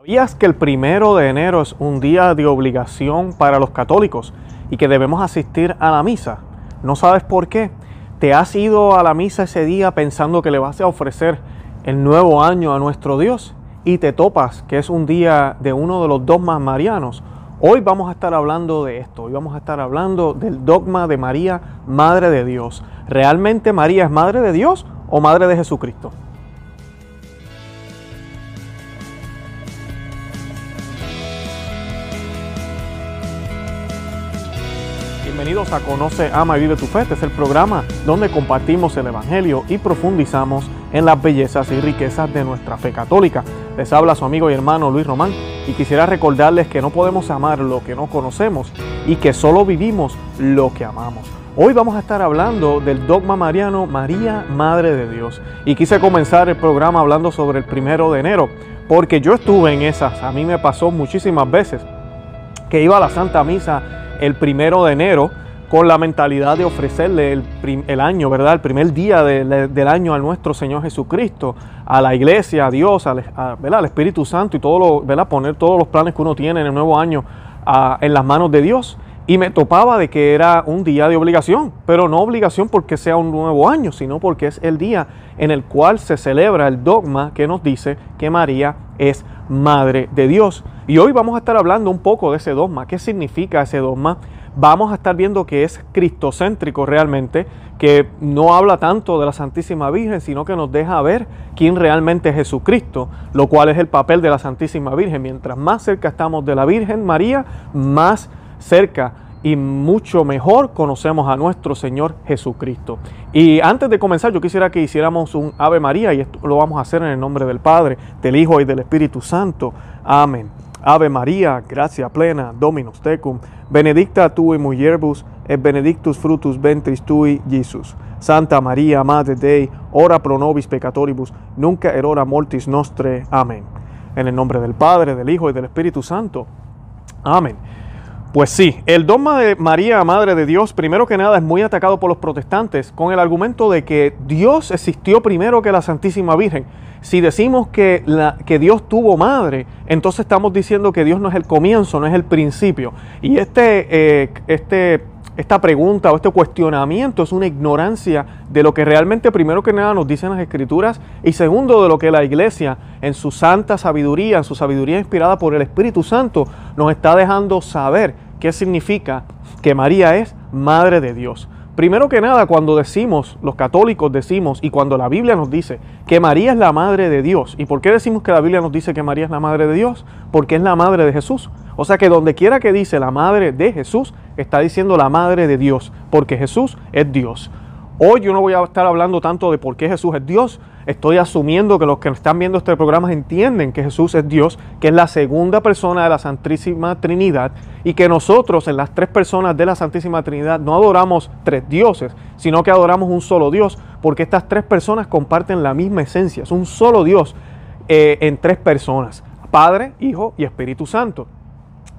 ¿Sabías que el primero de enero es un día de obligación para los católicos y que debemos asistir a la misa? ¿No sabes por qué? ¿Te has ido a la misa ese día pensando que le vas a ofrecer el nuevo año a nuestro Dios y te topas que es un día de uno de los dogmas marianos? Hoy vamos a estar hablando de esto, hoy vamos a estar hablando del dogma de María, Madre de Dios. ¿Realmente María es Madre de Dios o Madre de Jesucristo? Bienvenidos a Conoce, Ama y Vive tu Fe. Este es el programa donde compartimos el Evangelio y profundizamos en las bellezas y riquezas de nuestra fe católica. Les habla su amigo y hermano Luis Román y quisiera recordarles que no podemos amar lo que no conocemos y que solo vivimos lo que amamos. Hoy vamos a estar hablando del dogma mariano María, Madre de Dios. Y quise comenzar el programa hablando sobre el primero de enero, porque yo estuve en esas, a mí me pasó muchísimas veces que iba a la Santa Misa el primero de enero con la mentalidad de ofrecerle el, año, ¿verdad? El primer día del año a nuestro Señor Jesucristo, a la iglesia, a Dios, al, al Espíritu Santo y todo lo. Poner todos los planes que uno tiene en el nuevo año en las manos de Dios. Y me topaba de que era un día de obligación, pero no obligación porque sea un nuevo año, sino porque es el día en el cual se celebra el dogma que nos dice que María es Madre de Dios. Y hoy vamos a estar hablando un poco de ese dogma. ¿Qué significa ese dogma? Vamos a estar viendo que es cristocéntrico realmente, que no habla tanto de la Santísima Virgen, sino que nos deja ver quién realmente es Jesucristo, lo cual es el papel de la Santísima Virgen. Mientras más cerca estamos de la Virgen María, más cerca y mucho mejor conocemos a nuestro Señor Jesucristo. Y antes de comenzar, yo quisiera que hiciéramos un Ave María y esto lo vamos a hacer en el nombre del Padre, del Hijo y del Espíritu Santo. Amén. Ave María, gracia plena, Dominus tecum, benedicta tu in mulieribus et benedictus fructus ventris tui, Jesus. Santa María, Madre Dei, ora pro nobis peccatoribus, nunca erora mortis nostre. Amén. En el nombre del Padre, del Hijo y del Espíritu Santo. Amén. Pues sí, el dogma de María, Madre de Dios, primero que nada es muy atacado por los protestantes con el argumento de que Dios existió primero que la Santísima Virgen. Si decimos que, la, que Dios tuvo madre, entonces estamos diciendo que Dios no es el comienzo, no es el principio. Y este, eh, este esta pregunta o este cuestionamiento es una ignorancia de lo que realmente primero que nada nos dicen las escrituras y segundo de lo que la iglesia en su santa sabiduría, en su sabiduría inspirada por el Espíritu Santo, nos está dejando saber qué significa que María es Madre de Dios. Primero que nada, cuando decimos, los católicos decimos, y cuando la Biblia nos dice que María es la Madre de Dios, ¿y por qué decimos que la Biblia nos dice que María es la Madre de Dios? Porque es la Madre de Jesús. O sea que donde quiera que dice la Madre de Jesús, está diciendo la Madre de Dios, porque Jesús es Dios. Hoy yo no voy a estar hablando tanto de por qué Jesús es Dios. Estoy asumiendo que los que están viendo este programa entienden que Jesús es Dios, que es la segunda persona de la Santísima Trinidad y que nosotros en las tres personas de la Santísima Trinidad no adoramos tres dioses, sino que adoramos un solo Dios, porque estas tres personas comparten la misma esencia. Es un solo Dios eh, en tres personas, Padre, Hijo y Espíritu Santo.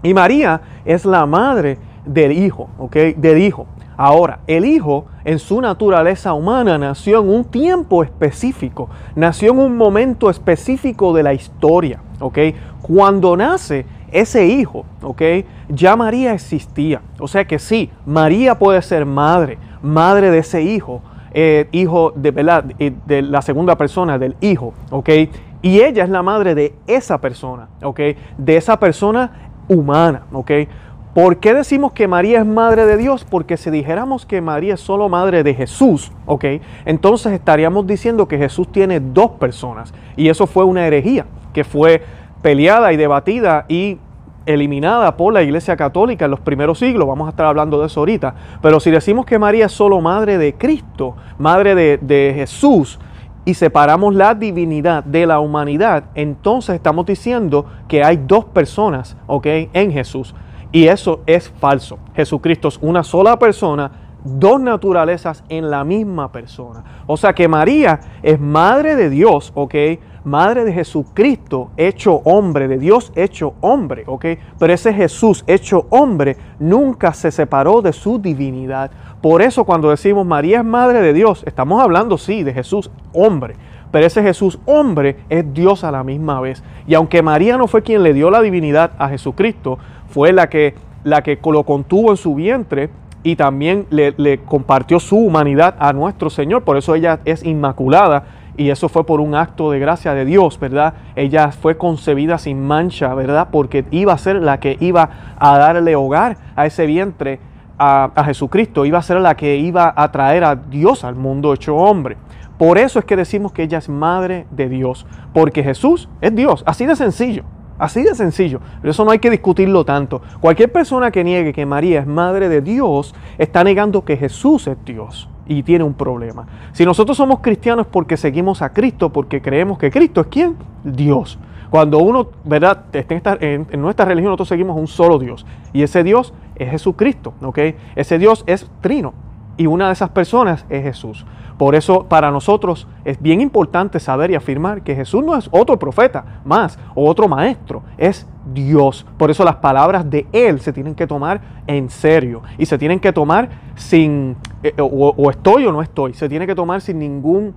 Y María es la madre del Hijo, ¿ok? Del Hijo. Ahora, el Hijo en su naturaleza humana nació en un tiempo específico, nació en un momento específico de la historia, ¿ok? Cuando nace ese Hijo, ¿ok? Ya María existía. O sea que sí, María puede ser madre, madre de ese Hijo, eh, hijo de, de la segunda persona del Hijo, ¿ok? Y ella es la madre de esa persona, ¿ok? De esa persona humana, ¿ok? ¿Por qué decimos que María es madre de Dios? Porque si dijéramos que María es solo madre de Jesús, ¿ok? Entonces estaríamos diciendo que Jesús tiene dos personas. Y eso fue una herejía que fue peleada y debatida y eliminada por la Iglesia Católica en los primeros siglos, vamos a estar hablando de eso ahorita, pero si decimos que María es solo madre de Cristo, madre de, de Jesús, y separamos la divinidad de la humanidad, entonces estamos diciendo que hay dos personas, ¿ok? En Jesús. Y eso es falso. Jesucristo es una sola persona, dos naturalezas en la misma persona. O sea que María es madre de Dios, ¿ok? Madre de Jesucristo hecho hombre, de Dios hecho hombre, ¿ok? Pero ese Jesús hecho hombre nunca se separó de su divinidad. Por eso cuando decimos María es madre de Dios, estamos hablando, sí, de Jesús hombre, pero ese Jesús hombre es Dios a la misma vez. Y aunque María no fue quien le dio la divinidad a Jesucristo, fue la que, la que lo contuvo en su vientre y también le, le compartió su humanidad a nuestro Señor, por eso ella es inmaculada y eso fue por un acto de gracia de Dios, ¿verdad? Ella fue concebida sin mancha, ¿verdad? Porque iba a ser la que iba a darle hogar a ese vientre a, Jesucristo, iba a ser la que iba a traer a Dios al mundo hecho hombre. Por eso es que decimos que ella es madre de Dios, porque Jesús es Dios, así de sencillo. Así de sencillo. Pero eso no hay que discutirlo tanto. Cualquier persona que niegue que María es madre de Dios está negando que Jesús es Dios y tiene un problema. Si nosotros somos cristianos porque seguimos a Cristo, porque creemos que Cristo es quién? Dios. Cuando uno, ¿verdad? En, nuestra religión nosotros seguimos un solo Dios. Y ese Dios es Jesucristo, ¿ok? Ese Dios es trino. Y una de esas personas es Jesús. Por eso para nosotros es bien importante saber y afirmar que Jesús no es otro profeta más o otro maestro, es Dios. Por eso las palabras de Él se tienen que tomar en serio y se tienen que tomar sin, eh, o, estoy o no estoy, se tiene que tomar sin ningún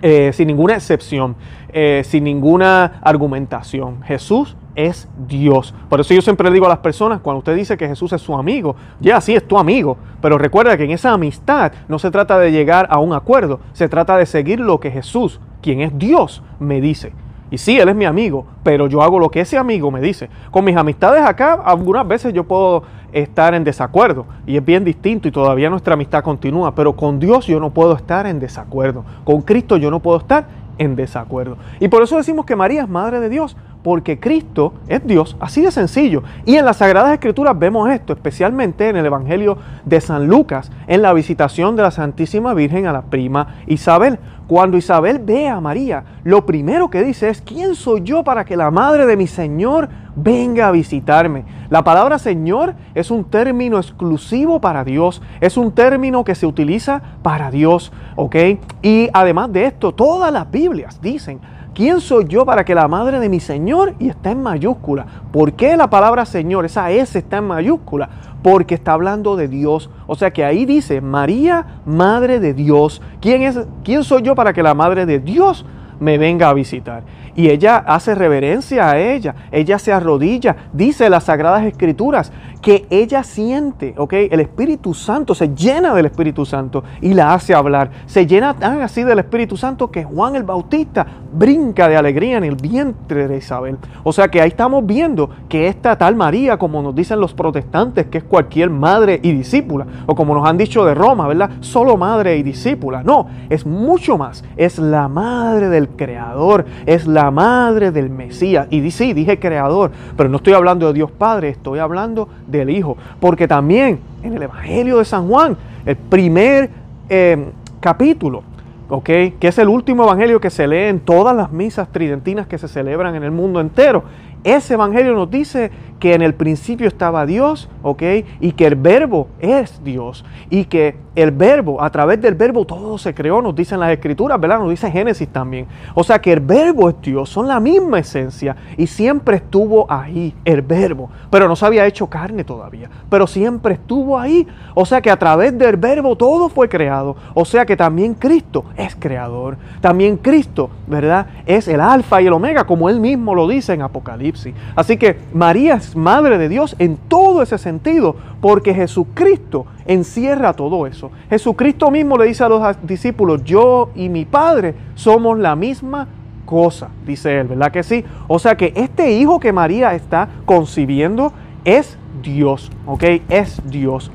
eh, sin ninguna excepción, eh, sin ninguna argumentación. Jesús es Dios. Por eso yo siempre digo a las personas, cuando usted dice que Jesús es su amigo, ya sí es tu amigo, pero recuerda que en esa amistad no se trata de llegar a un acuerdo, se trata de seguir lo que Jesús, quien es Dios, me dice. Y sí, Él es mi amigo, pero yo hago lo que ese amigo me dice. Con mis amistades acá, algunas veces yo puedo estar en desacuerdo y es bien distinto y todavía nuestra amistad continúa, pero con Dios yo no puedo estar en desacuerdo. Con Cristo yo no puedo estar en desacuerdo. Y por eso decimos que María es Madre de Dios, porque Cristo es Dios, así de sencillo. Y en las Sagradas Escrituras vemos esto, especialmente en el Evangelio de San Lucas, en la visitación de la Santísima Virgen a la prima Isabel. Cuando Isabel ve a María, lo primero que dice es, ¿quién soy yo para que la madre de mi Señor venga a visitarme? La palabra Señor es un término exclusivo para Dios, es un término que se utiliza para Dios, ¿ok? Y además de esto, todas las Biblias dicen, ¿Quién soy yo para que la madre de mi Señor? Y está en mayúscula. ¿Por qué la palabra Señor, esa S está en mayúscula? Porque está hablando de Dios. O sea que ahí dice María, madre de Dios. ¿Quién, es, quién soy yo para que la madre de Dios me venga a visitar? Y ella hace reverencia a ella, ella se arrodilla, dice las sagradas escrituras que ella siente, ¿ok? El Espíritu Santo se llena del Espíritu Santo y la hace hablar. Se llena tan así del Espíritu Santo que Juan el Bautista brinca de alegría en el vientre de Isabel. O sea que ahí estamos viendo que esta tal María, como nos dicen los protestantes, que es cualquier madre y discípula, o como nos han dicho de Roma, ¿verdad? Solo madre y discípula. No, es mucho más. Es la madre del Creador, es la madre del Mesías. Y sí, dije creador, pero no estoy hablando de Dios Padre, estoy hablando del Hijo. Porque también en el Evangelio de San Juan, el primer eh, capítulo, ¿ok? Que es el último evangelio que se lee en todas las misas tridentinas que se celebran en el mundo entero. Ese evangelio nos dice que en el principio estaba Dios, ¿ok? Y que el verbo es Dios. Y que el verbo, a través del verbo todo se creó, nos dicen las escrituras, ¿verdad? Nos dice Génesis también. O sea que el verbo es Dios, son la misma esencia y siempre estuvo ahí el verbo, pero no se había hecho carne todavía, pero siempre estuvo ahí. O sea que a través del verbo todo fue creado. O sea que también Cristo es creador. También Cristo, ¿verdad? Es el alfa y el omega, como él mismo lo dice en Apocalipsis. Así que María es Madre de Dios en todo ese sentido, porque Jesucristo encierra todo eso. Jesucristo mismo le dice a los discípulos, yo y mi Padre somos la misma cosa, dice él, ¿verdad que sí? O sea que este hijo que María está concibiendo es Dios, ¿ok? Es Dios.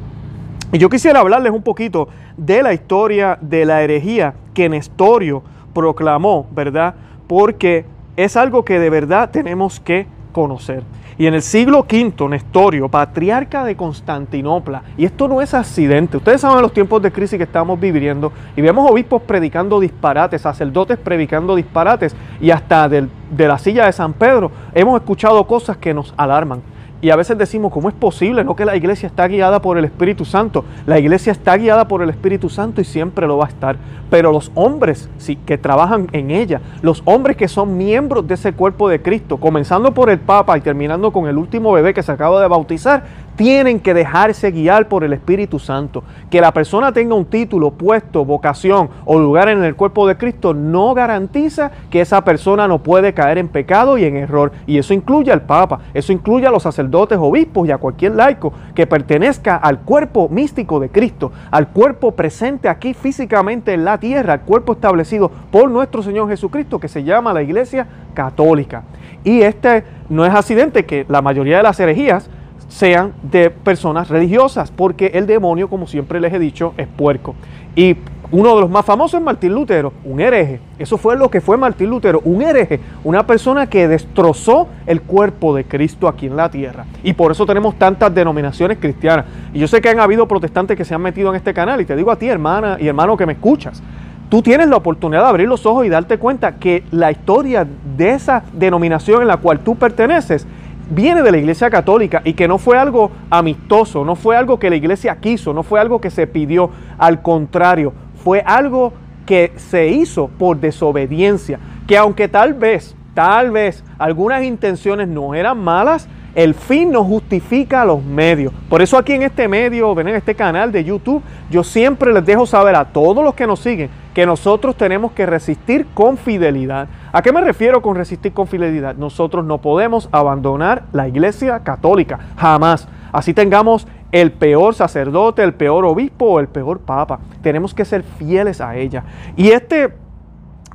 Y yo quisiera hablarles un poquito de la historia de la herejía que Nestorio proclamó, ¿verdad? Porque es algo que de verdad tenemos que conocer. Y en el siglo V, Nestorio, patriarca de Constantinopla, y esto no es accidente, ustedes saben los tiempos de crisis que estamos viviendo, y vemos obispos predicando disparates, sacerdotes predicando disparates, y hasta de la silla de San Pedro hemos escuchado cosas que nos alarman. Y a veces decimos, ¿cómo es posible? No que la iglesia está guiada por el Espíritu Santo. La iglesia está guiada por el Espíritu Santo y siempre lo va a estar. Pero los hombres sí, que trabajan en ella, los hombres que son miembros de ese cuerpo de Cristo, comenzando por el Papa y terminando con el último bebé que se acaba de bautizar, tienen que dejarse guiar por el Espíritu Santo. Que la persona tenga un título, puesto, vocación o lugar en el cuerpo de Cristo no garantiza que esa persona no puede caer en pecado y en error. Y eso incluye al Papa, eso incluye a los sacerdotes, obispos y a cualquier laico que pertenezca al cuerpo místico de Cristo, al cuerpo presente aquí físicamente en la tierra, al cuerpo establecido por nuestro Señor Jesucristo que se llama la Iglesia Católica. Y este no es accidente que la mayoría de las herejías sean de personas religiosas, porque el demonio, como siempre les he dicho, es puerco. Y uno de los más famosos es Martín Lutero, un hereje. Eso fue lo que fue Martín Lutero, un hereje, una persona que destrozó el cuerpo de Cristo aquí en la tierra. Y por eso tenemos tantas denominaciones cristianas. Y yo sé que han habido protestantes que se han metido en este canal, y te digo a ti, hermana y hermano que me escuchas, tú tienes la oportunidad de abrir los ojos y darte cuenta que la historia de esa denominación en la cual tú perteneces viene de la Iglesia Católica y que no fue algo amistoso, no fue algo que la Iglesia quiso, no fue algo que se pidió, al contrario, fue algo que se hizo por desobediencia, que aunque tal vez, tal vez algunas intenciones no eran malas, el fin no justifica los medios. Por eso aquí en este medio, en este canal de YouTube, yo siempre les dejo saber a todos los que nos siguen que nosotros tenemos que resistir con fidelidad. ¿A qué me refiero con resistir con fidelidad? Nosotros no podemos abandonar la iglesia católica, jamás. Así tengamos el peor sacerdote, el peor obispo o el peor papa. Tenemos que ser fieles a ella. Y este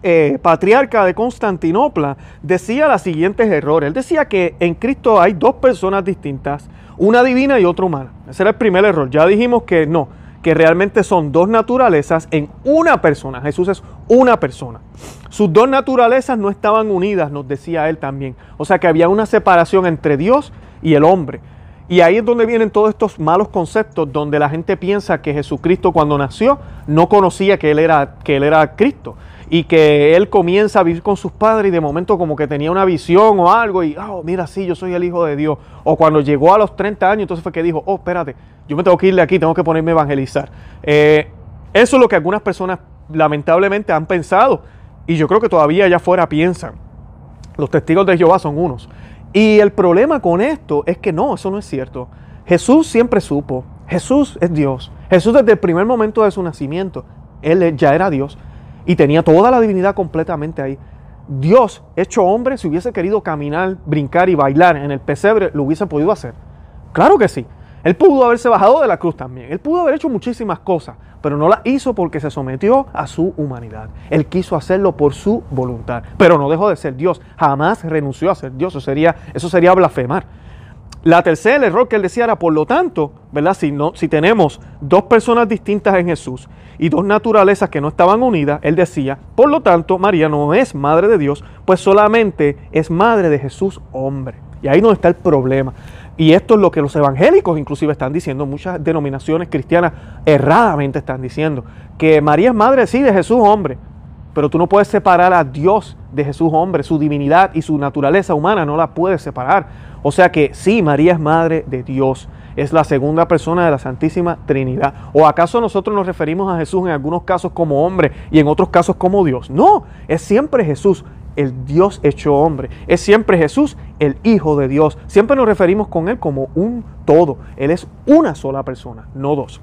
eh, patriarca de Constantinopla decía los siguientes errores. Él decía que en Cristo hay dos personas distintas, una divina y otra humana. Ese era el primer error. Ya dijimos que no, que realmente son dos naturalezas en una persona. Jesús es una persona. Sus dos naturalezas no estaban unidas, nos decía él también. O sea que había una separación entre Dios y el hombre. Y ahí es donde vienen todos estos malos conceptos, donde la gente piensa que Jesucristo cuando nació no conocía que él era, que él era Cristo y que él comienza a vivir con sus padres y de momento como que tenía una visión o algo y, oh, mira, sí, yo soy el Hijo de Dios. O cuando llegó a los 30 años, entonces fue que dijo, oh, espérate, yo me tengo que ir de aquí, tengo que ponerme a evangelizar. Eh, eso es lo que algunas personas lamentablemente han pensado y yo creo que todavía allá afuera piensan. Los testigos de Jehová son unos. Y el problema con esto es que no, eso no es cierto. Jesús siempre supo, Jesús es Dios. Jesús desde el primer momento de su nacimiento, Él ya era Dios y tenía toda la divinidad completamente ahí. Dios, hecho hombre, si hubiese querido caminar, brincar y bailar en el pesebre, lo hubiese podido hacer. Claro que sí. Él pudo haberse bajado de la cruz también. Él pudo haber hecho muchísimas cosas, pero no las hizo porque se sometió a su humanidad. Él quiso hacerlo por su voluntad, pero no dejó de ser Dios. Jamás renunció a ser Dios. Eso sería, eso sería blasfemar. La tercera, el error que él decía era, por lo tanto, ¿verdad? Si, no, si tenemos dos personas distintas en Jesús y dos naturalezas que no estaban unidas, él decía, por lo tanto, María no es madre de Dios, pues solamente es madre de Jesús hombre. Y ahí no está el problema. Y esto es lo que los evangélicos inclusive están diciendo, muchas denominaciones cristianas erradamente están diciendo, que María es madre sí de Jesús hombre, pero tú no puedes separar a Dios de Jesús hombre, su divinidad y su naturaleza humana no la puedes separar. O sea que sí, María es madre de Dios, es la segunda persona de la Santísima Trinidad. ¿O acaso nosotros nos referimos a Jesús en algunos casos como hombre y en otros casos como Dios? No, es siempre Jesús el Dios hecho hombre. Es siempre Jesús, el Hijo de Dios. Siempre nos referimos con Él como un todo. Él es una sola persona, no dos.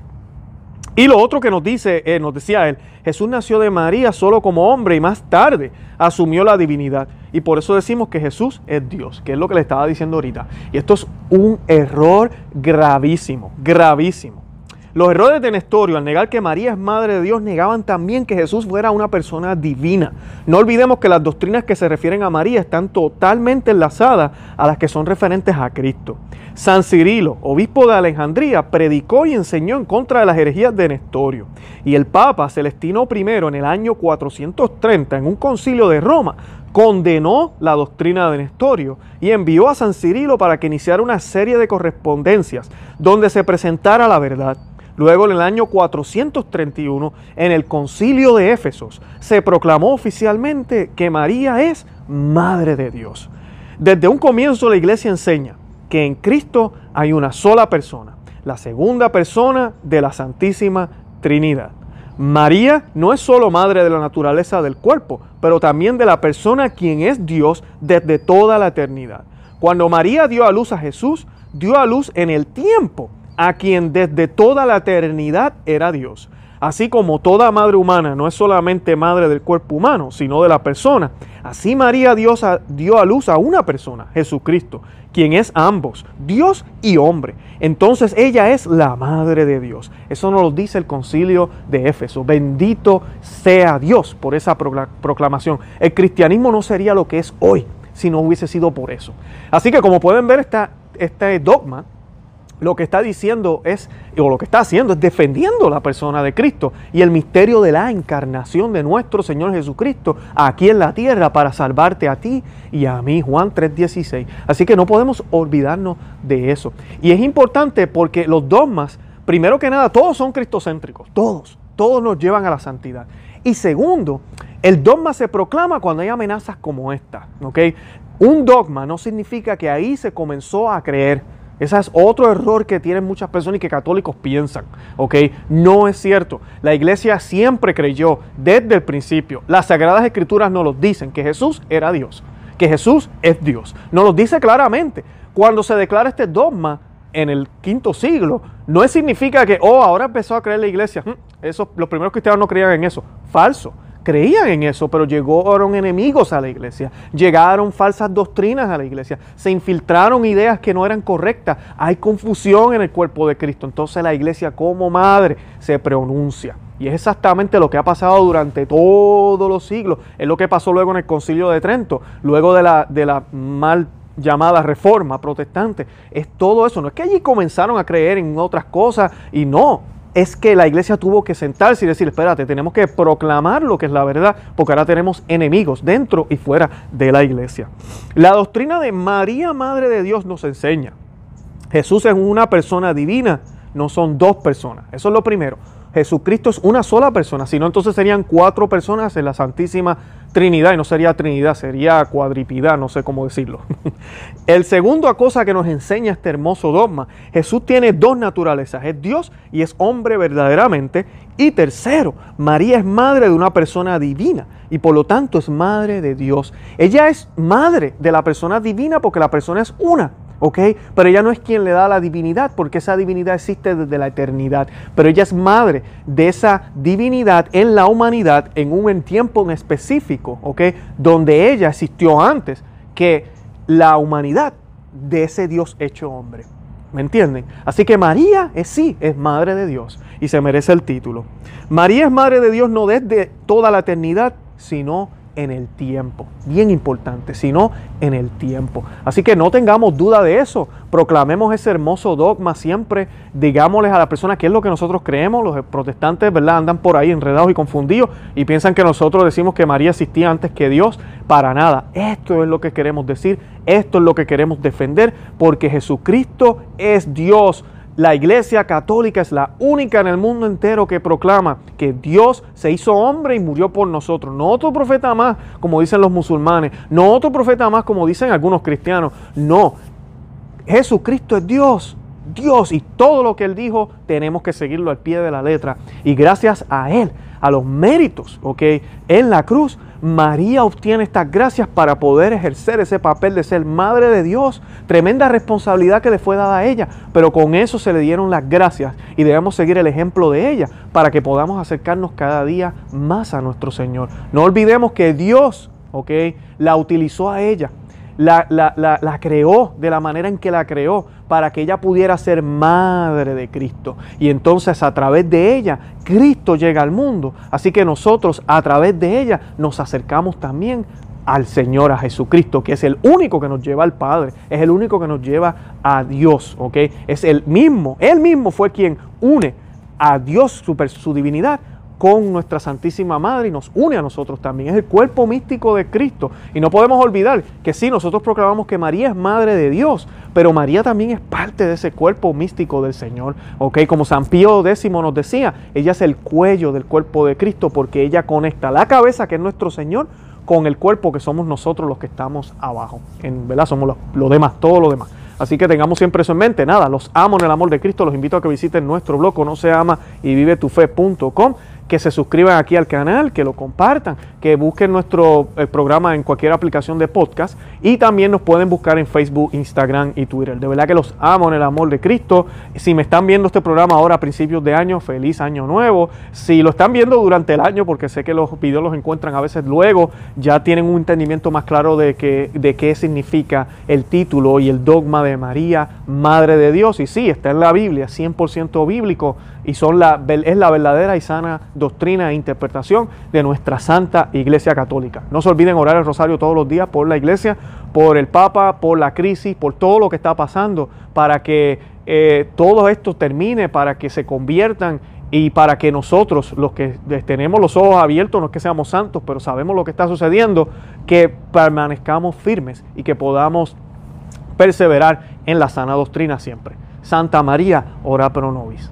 Y lo otro que nos dice, eh, nos decía él, Jesús nació de María solo como hombre y más tarde asumió la divinidad. Y por eso decimos que Jesús es Dios, que es lo que le estaba diciendo ahorita. Y esto es un error gravísimo, gravísimo. Los errores de Nestorio al negar que María es madre de Dios negaban también que Jesús fuera una persona divina. No olvidemos que las doctrinas que se refieren a María están totalmente enlazadas a las que son referentes a Cristo. San Cirilo, obispo de Alejandría, predicó y enseñó en contra de las herejías de Nestorio. Y el Papa Celestino I en el año 430, en un concilio de Roma, condenó la doctrina de Nestorio y envió a San Cirilo para que iniciara una serie de correspondencias donde se presentara la verdad. Luego, en el año 431, en el concilio de Éfesos, se proclamó oficialmente que María es Madre de Dios. Desde un comienzo la iglesia enseña que en Cristo hay una sola persona, la segunda persona de la Santísima Trinidad. María no es solo madre de la naturaleza del cuerpo, pero también de la persona quien es Dios desde toda la eternidad. Cuando María dio a luz a Jesús, dio a luz en el tiempo a quien desde toda la eternidad era Dios. Así como toda madre humana no es solamente madre del cuerpo humano, sino de la persona, así María dio a luz a una persona, Jesucristo, quien es ambos, Dios y hombre. Entonces ella es la madre de Dios. Eso nos lo dice el concilio de Éfeso. Bendito sea Dios por esa proclamación. El cristianismo no sería lo que es hoy si no hubiese sido por eso. Así que como pueden ver, este dogma lo que está diciendo es, o lo que está haciendo es defendiendo la persona de Cristo y el misterio de la encarnación de nuestro Señor Jesucristo aquí en la tierra para salvarte a ti y a mí, Juan 3:16. Así que no podemos olvidarnos de eso. Y es importante porque los dogmas, primero que nada, todos son cristocéntricos, todos, todos nos llevan a la santidad. Y segundo, el dogma se proclama cuando hay amenazas como esta, ¿ok? Un dogma no significa que ahí se comenzó a creer ese es otro error que tienen muchas personas y que católicos piensan. ¿ok? No es cierto. La iglesia siempre creyó desde el principio. Las sagradas escrituras nos lo dicen, que Jesús era Dios, que Jesús es Dios. Nos lo dice claramente. Cuando se declara este dogma en el quinto siglo, no significa que, oh, ahora empezó a creer la iglesia. Mm, eso, los primeros cristianos no creían en eso. Falso creían en eso, pero llegaron enemigos a la iglesia, llegaron falsas doctrinas a la iglesia, se infiltraron ideas que no eran correctas, hay confusión en el cuerpo de Cristo, entonces la iglesia como madre se pronuncia. Y es exactamente lo que ha pasado durante todos los siglos, es lo que pasó luego en el concilio de Trento, luego de la, de la mal llamada reforma protestante, es todo eso, no es que allí comenzaron a creer en otras cosas y no, es que la iglesia tuvo que sentarse y decir, espérate, tenemos que proclamar lo que es la verdad, porque ahora tenemos enemigos dentro y fuera de la iglesia. La doctrina de María, Madre de Dios, nos enseña. Jesús es una persona divina, no son dos personas. Eso es lo primero. Jesucristo es una sola persona, si no entonces serían cuatro personas en la Santísima Trinidad y no sería Trinidad, sería cuadripidad, no sé cómo decirlo. El segundo cosa que nos enseña este hermoso dogma, Jesús tiene dos naturalezas, es Dios y es hombre verdaderamente. Y tercero, María es madre de una persona divina y por lo tanto es madre de Dios. Ella es madre de la persona divina porque la persona es una. ¿Ok? Pero ella no es quien le da la divinidad, porque esa divinidad existe desde la eternidad. Pero ella es madre de esa divinidad en la humanidad en un tiempo en específico, ¿ok? Donde ella existió antes que la humanidad de ese Dios hecho hombre. ¿Me entienden? Así que María es sí, es madre de Dios y se merece el título. María es madre de Dios no desde toda la eternidad, sino en el tiempo. Bien importante, sino en el tiempo. Así que no tengamos duda de eso. Proclamemos ese hermoso dogma siempre. Digámosles a la persona qué es lo que nosotros creemos. Los protestantes, ¿verdad? Andan por ahí enredados y confundidos y piensan que nosotros decimos que María existía antes que Dios. Para nada. Esto es lo que queremos decir. Esto es lo que queremos defender porque Jesucristo es Dios la Iglesia Católica es la única en el mundo entero que proclama que Dios se hizo hombre y murió por nosotros. No otro profeta más, como dicen los musulmanes. No otro profeta más, como dicen algunos cristianos. No. Jesucristo es Dios. Dios y todo lo que Él dijo tenemos que seguirlo al pie de la letra. Y gracias a Él, a los méritos, ¿ok? En la cruz María obtiene estas gracias para poder ejercer ese papel de ser madre de Dios. Tremenda responsabilidad que le fue dada a ella, pero con eso se le dieron las gracias y debemos seguir el ejemplo de ella para que podamos acercarnos cada día más a nuestro Señor. No olvidemos que Dios, ¿ok? La utilizó a ella la, la, creó de la manera en que la creó para que ella pudiera ser madre de Cristo. Y entonces a través de ella, Cristo llega al mundo. Así que nosotros a través de ella nos acercamos también al Señor, a Jesucristo, que es el único que nos lleva al Padre, es el único que nos lleva a Dios, ¿ok? Es el mismo, él mismo fue quien une a Dios, su, su divinidad, con nuestra Santísima Madre y nos une a nosotros también. Es el cuerpo místico de Cristo. Y no podemos olvidar que sí, nosotros proclamamos que María es Madre de Dios, pero María también es parte de ese cuerpo místico del Señor. ¿ok? Como San Pío X nos decía, ella es el cuello del cuerpo de Cristo porque ella conecta la cabeza, que es nuestro Señor, con el cuerpo que somos nosotros los que estamos abajo. En verdad somos los, demás, todo lo demás. Así que tengamos siempre eso en mente. Nada, los amo en el amor de Cristo. Los invito a que visiten nuestro blog, no se ama y vive tu fe.com que se suscriban aquí al canal, que lo compartan, que busquen nuestro eh, programa en cualquier aplicación de podcast y también nos pueden buscar en Facebook, Instagram y Twitter. De verdad que los amo en el amor de Cristo. Si me están viendo este programa ahora a principios de año, feliz año nuevo. Si lo están viendo durante el año, porque sé que los videos los encuentran a veces luego, ya tienen un entendimiento más claro de, de qué significa el título y el dogma de María, Madre de Dios. Y sí, está en la Biblia, 100% bíblico y son la, es la verdadera y sana doctrina e interpretación de nuestra Santa Iglesia Católica. No se olviden orar el rosario todos los días por la Iglesia, por el Papa, por la crisis, por todo lo que está pasando, para que eh, todo esto termine, para que se conviertan y para que nosotros, los que tenemos los ojos abiertos, no es que seamos santos, pero sabemos lo que está sucediendo, que permanezcamos firmes y que podamos perseverar en la sana doctrina siempre. Santa María, ora pro nobis.